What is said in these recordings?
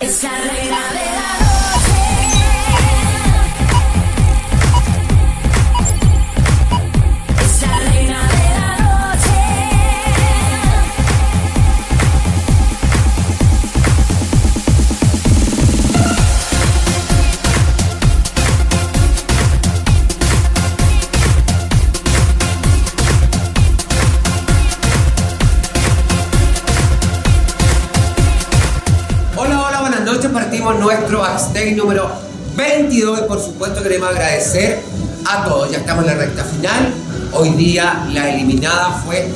Esa reina nuestro backstage número 22 y por supuesto queremos agradecer a todos. Ya estamos en la recta final. Hoy día la eliminada fue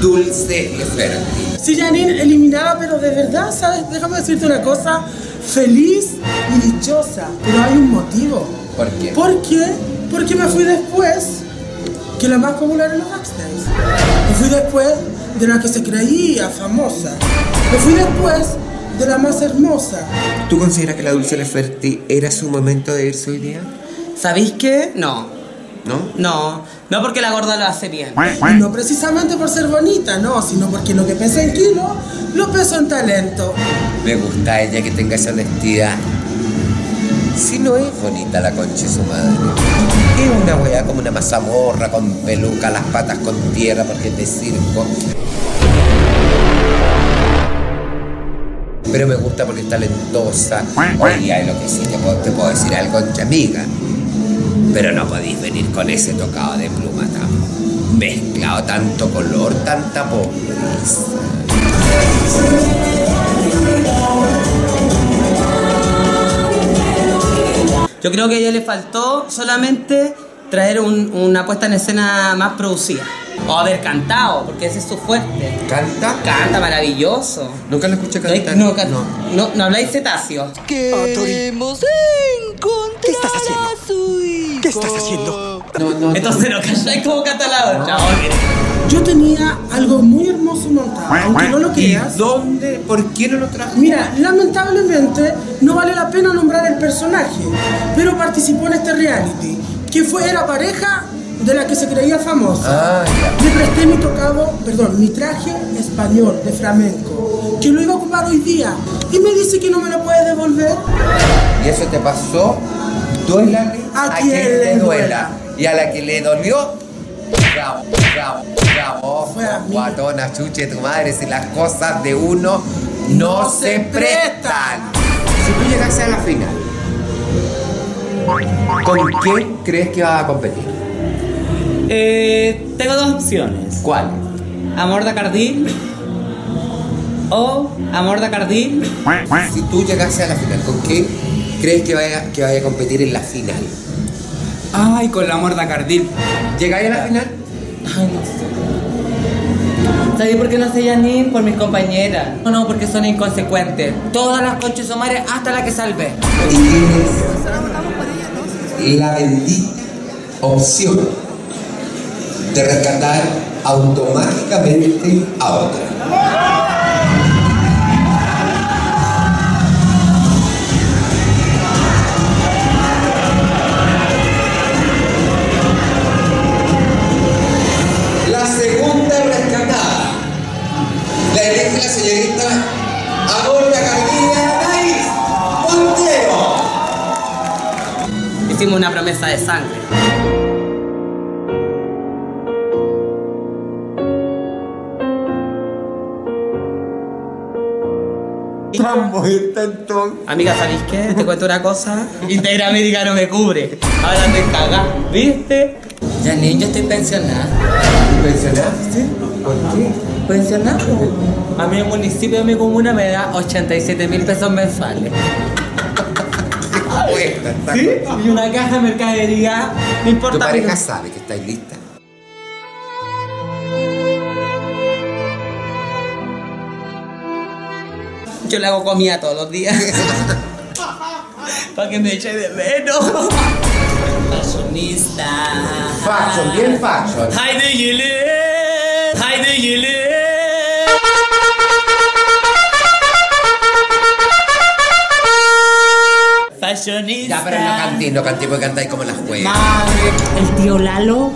Dulce Leferti. Sí, Janine, eliminada, pero de verdad, ¿sabes? Déjame decirte una cosa. Feliz y dichosa. Pero hay un motivo. ¿Por qué? ¿Por qué? Porque me fui después que la más popular en los backstage. Me fui después de la que se creía famosa. Me fui después de la más hermosa. ¿Tú consideras que la Dulce Leferti era su momento de irse hoy día? ¿Sabéis qué? No. ¿No? No. No porque la gorda lo hace bien. Y no precisamente por ser bonita, no, sino porque lo que pesa en kilo, lo peso en talento. Me gusta ella que tenga esa honestidad. Si no es bonita la concha de su madre. Es una weá como una mazamorra con peluca, las patas con tierra porque es de circo. Pero me gusta porque es talentosa. Ay, lo que sí, te puedo, te puedo decir algo, concha amiga. Pero no podéis venir con ese tocado de pluma tan mezclado, tanto color, tanta pobreza. Yo creo que a ella le faltó solamente traer un- una puesta en escena más producida. O haber cantado, porque ese es su fuerte. ¿Canta? Canta maravilloso. Nunca lo escuché No, cantar. no, no, no, no habláis cetáceo. Queremos encontrar ¿Qué estás haciendo? a su hijo. ¿Qué estás haciendo? No, no, no. Entonces no calláis como canta la otra. Oye. Yo tenía algo muy hermoso montado, aunque no lo ¿Y creas. dónde? ¿Por qué no lo trajo? Mira, lamentablemente no vale la pena nombrar el personaje, pero participó en este reality, que fue era pareja de la que se creía famosa. Ah, ya. Le presté mi tocado, perdón, mi traje español de flamenco, que lo iba a ocupar hoy día, y me dice que no me lo puede devolver. Y eso te pasó, duélale A quien le duela. Y a la que le dolió, bravo, bravo, bravo. Fue a mí. Guatona, chuche, tu madre, si las cosas de uno no, No se se prestan. Si tú llegas a la final, ¿con qué crees que vas a competir? Eh, tengo dos opciones. ¿Cuál? Amor de Cardín o Amor de Cardín. Si tú llegas a la final, ¿con qué crees que vaya, que vaya a competir en la final? Ay, con la morda cardil. ¿Llegáis a la final? Ay, no sé. ¿Sabes por qué no sé Janine? Por mis compañeras. No, no, porque son inconsecuentes. Todas las conchas son madres, hasta la que salvé. y tienes la bendita opción de rescatar automáticamente a otra. La segunda rescatada la elige la señorita Adolfo Carolina Anaís Montero. Hicimos una promesa de sangre. Amiga, ¿sabéis qué? Te cuento una cosa. Interamérica no me cubre. Ahora te cagás, ¿viste? Janine, yo estoy pensionada. ¿Pensionaste? ¿Por qué? ¿Pensionada? A mí el municipio de mi comuna me da 87 mil pesos mensuales. ¿Sí? Y una caja de mercadería. No Tu importa. pareja pero- sabe que estáis lista. Yo le hago comida todos los días. Para que me eche de menos. Fashionista. Fashion, bien fashion. Hi, do you live? Hi, do you live? Fashionista. Ya, pero no cantéis, no cantéis porque cantáis como las juegas. Madre. El tío Lalo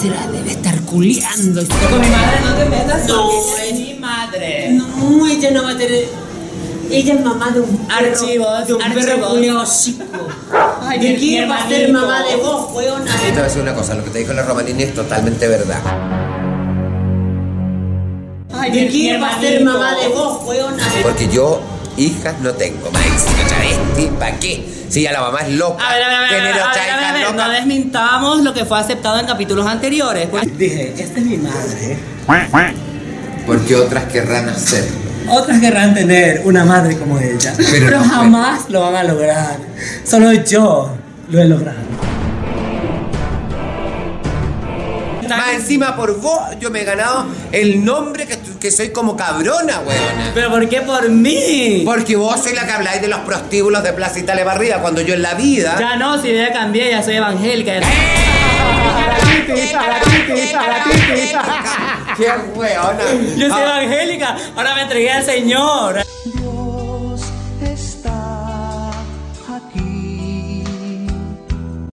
se la debe estar culiando. Con mi madre no te metas. No, ella no va a tener. Ella es mamá de un perro. Archivos, de un perro archivos. chico. Ay, ¿De quién va a ser mamá de vos, weona? Te voy a decir una cosa, lo que te dijo la Romanini es totalmente verdad. Ay, ¿De quién va a ser mamá de vos, weona? Porque yo hijas no tengo, encima travesti, ¿para qué? Si ya la mamá es loca, A ver, a ver, a ver, a ver, tener a ver, otra hija loca. no desmintamos lo que fue aceptado en capítulos anteriores. Pues, Dije, esta es mi madre. Porque otras querrán hacerlo. Otras querrán tener una madre como ella, Pero pero, no jamás lo van a lograr. Solo yo lo he logrado. Más encima por vos yo me he ganado el nombre que, que soy como cabrona, weona. ¿Pero por qué por mí? Porque vos sois la que habláis de los prostíbulos de Plaza Italia Barrida, cuando yo en la vida... Ya no, si ya cambié, ya soy evangélica. ¡Qué weona! Yo soy Ah, evangélica, ahora me entregué al Señor. Dios está aquí.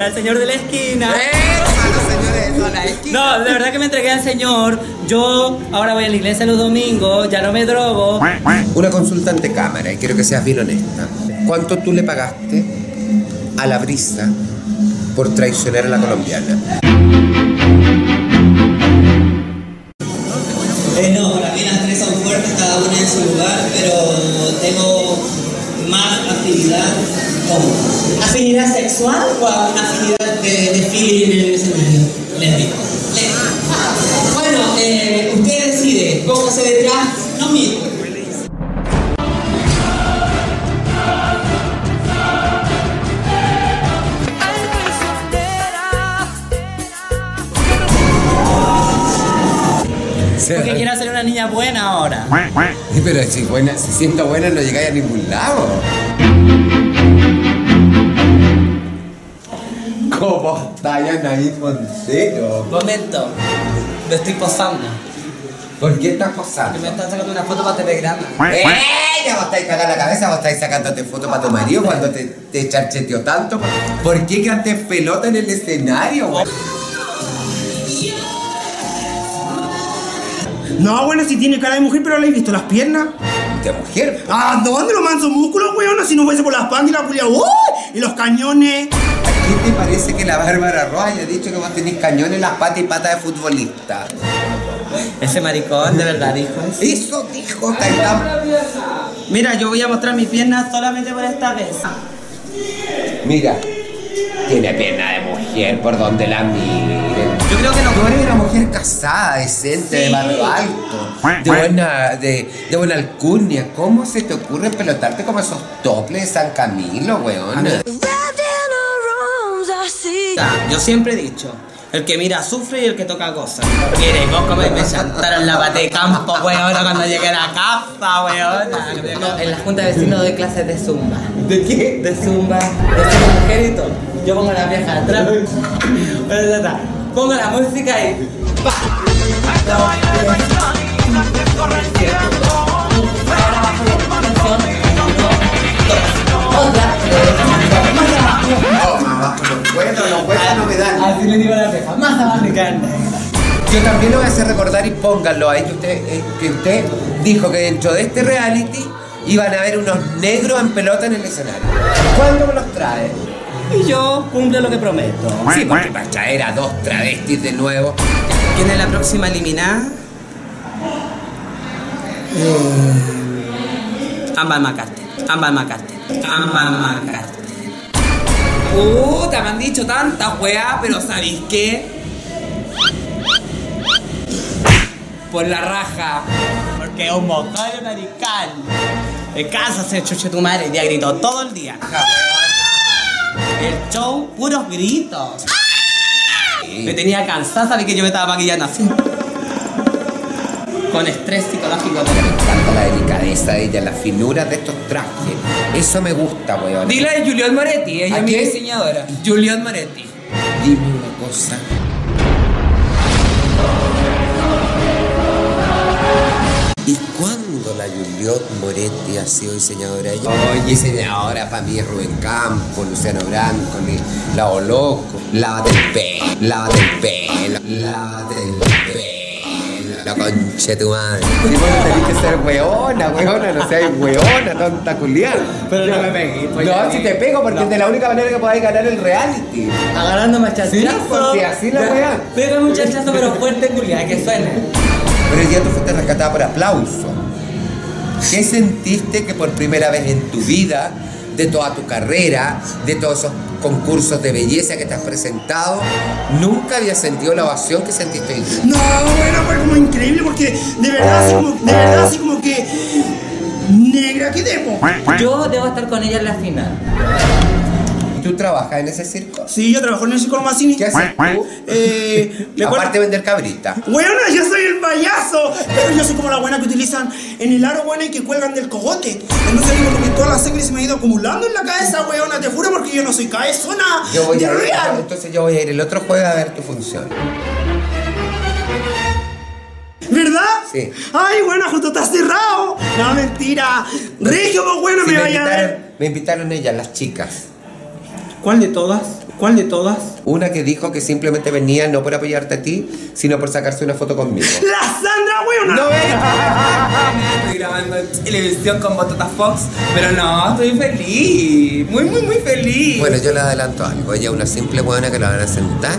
Al Señor de la esquina. ¡Eso, los señores de la esquina! No, de verdad que me entregué al Señor. Yo ahora voy a la iglesia los domingos, ya no me drogo. Una consulta ante cámara y quiero que seas bien honesta. ¿Cuánto tú le pagaste a la brisa por traicionar a la colombiana? Sexual o a una afinidad de, de feeling en el escenario. Les digo. Les- Bueno, eh, usted decide, póngase detrás, no mire. Porque quiero ser una niña buena ahora. Pero si, buena, si siento buena no llegáis a ningún lado. ¿Cómo está Anaí Montero? Momento, me estoy posando. ¿Por qué estás Que me posando? están sacando una foto para telegrama. ¡Eh! Ya vos estáis cagando la cabeza, vos estáis sacándote fotos para tu marido cuando te, te charcheteó tanto. ¿Por qué cantes pelota en el escenario, güey? No, bueno, si tiene cara de mujer, pero le he visto las piernas. De mujer. ¿A dónde los mansos músculos, weona? Si no fuese por las pandas y la culia, ¡uy! Y los cañones. ¿A quién te parece que la Bárbara Roja haya dicho que vos tenés cañón en las patas y patas de futbolista? Ese maricón, de verdad, dijo eso. Eso dijo, está. Mira, yo voy a mostrar mis piernas solamente por esta vez. Mira, tiene pierna de mujer por donde la miren. Yo creo que no. Tú eres una mujer casada, decente, de barrio alto, de buena, de, de buena alcurnia. ¿Cómo se te ocurre pelotarte como esos toples de San Camilo, weón? Yo siempre he dicho, el que mira sufre y el que toca goza. Quiere, vos como me chantaron la pata de campo, weona, cuando llegué a la casa, weona. No, en la junta de vecinos doy clases de zumba. ¿De qué? De zumba, de zumba mujer y todo. Yo pongo la vieja atrás. Pongo la música y. ¡pa! Otra. No, mamá, no puedo, no puedo, no me dan. Así le digo a la vieja. Más abajo de carne. Yo también lo voy a hacer recordar y pónganlo ahí que usted, eh, que usted dijo que dentro de este reality iban a haber unos negros en pelota en el escenario. ¿Cuándo me los trae? Y yo cumplo lo que prometo. Sí, porque para traer a dos travestis de nuevo. ¿Quién es la próxima eliminada? Eh, Ámbar Macarte. Ámbar Macarte. Ámbar Macarte. Puta, me han dicho tanta weá, pero ¿sabéis qué? Por la raja. Porque es un mocario radical. En casa se chuche tu madre, ya gritó todo el día. El show, puros gritos. Me tenía cansada, sabía que yo me estaba maquillando así. Con estrés psicológico. Me encanta la delicadeza de ella, las finuras de estos trajes. Eso me gusta, weón. Dile a Julián Moretti, ella ¿A es mi diseñadora. Julián Moretti. Dime una cosa. ¿Y cuándo la Juliot Moretti ha sido diseñadora? Ella, Oye, diseñadora para mí Rubén Campos, Luciano Branco, La Loco, Lávate el pelo, lávate el pelo, lávate el pelo. La concha de tu madre. Si vos no tenés que ser weona, weona, no seas weona, tonta culiada. Pero no me pegué, pues No, si te pego porque es de la única manera que podáis ganar el reality. Agarrando machachazo. Sí, porque así la weá. Pega un chachazo, pero fuerte, culiada, que suene. Pero ya tú fuiste rescatada por aplauso. ¿Qué sentiste que por primera vez en tu vida, de toda tu carrera, de todos esos concursos de belleza que te has presentado, nunca habías sentido la ovación que sentiste hoy? No, bueno, fue como increíble porque de verdad así como, de verdad así como que negra que debo. Yo debo estar con ella en la final. ¿Tú trabajas en ese circo? Sí, yo trabajo en el circo Mazzini. ¿Qué haces tú? Eh, me acuerdo- Aparte de vender cabrita. Bueno, yo soy el payaso, pero yo soy como la buena que utilizan en el aro bueno y que cuelgan del cogote. Entonces digo que toda la sangre se me ha ido acumulando en la cabeza, weona, te juro porque yo no soy cabezona. Yo voy a ir, real. entonces yo voy a ir el otro jueves a ver tu función. ¿Verdad? Sí. Ay, bueno, justo está cerrado. No, mentira. Regio, pues bueno, Sí, me me, vaya a invitaron, ver. me invitaron ellas, las chicas. ¿Cuál de todas? ¿Cuál de todas? Una que dijo que simplemente venía no por apoyarte a ti, sino por sacarse una foto conmigo. ¡La Sandra, weona! No Estoy grabando en televisión con Botota Fox, pero no, estoy feliz. Muy, muy, muy feliz. Bueno, yo le adelanto algo. Ella es una simple buena que la van a sentar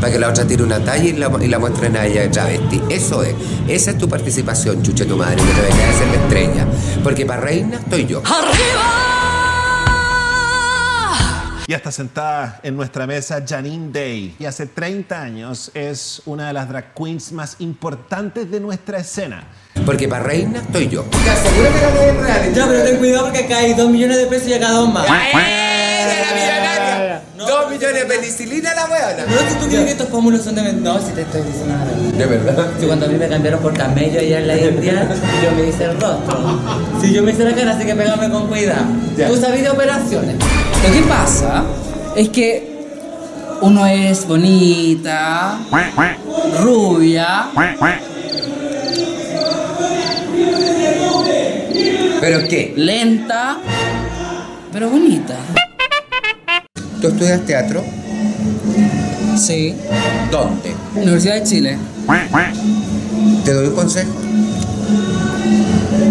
para que la otra tire una talla y la, y la muestren a ella de travesti. Eso es. Esa es tu participación, chuche tu madre. No te vengas a ser la estrella. Porque para reina estoy yo. Ya está sentada en nuestra mesa Janine Day y hace 30 años es una de las drag queens más importantes de nuestra escena. Porque para reina estoy yo. Te aseguro que gané el reality. Ya, pero ten cuidado porque acá hay dos millones de pesos y acá dos más. ¡Era la millonaria! Dos millones de penicilina la weona. No, si tú crees que estos pómulos son de... No, si te estoy diciendo la verdad. De verdad. Si cuando a mí me cambiaron por camello allá en la India, yo me hice el rostro. Si yo me hice la cara, así que pégame con cuidado. Ya. Tú sabes de operaciones. Lo que pasa es que uno es bonita, rubia, ¿Pero qué? lenta, pero bonita. ¿Tú estudias teatro? Sí. ¿Dónde? Universidad de Chile. Te doy un consejo.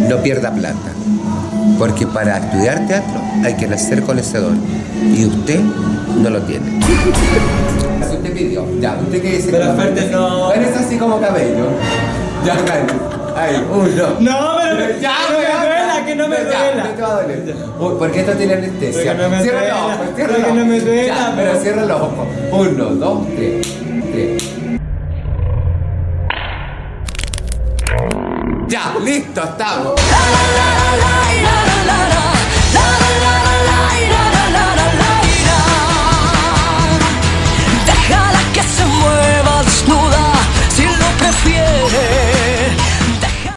No pierda plata. Porque para estudiar teatro hay que nacer con ese don. Y usted no lo tiene. Así usted pidió. Ya, usted que dice. Pero aparte no- Eres así como cabello. Ya. Ay, uno. No, pero Ya, que no me ya, duela, ya. que no me Ya, duela. no te va a doler. Uy, ¿Por qué esto tiene anestesia? Porque no cierra duela, los ojos, cierra porque los ojos. no me duela, Ya, pero cierra los ojos. Uno, dos, tres. tres. Ya, listo, estamos.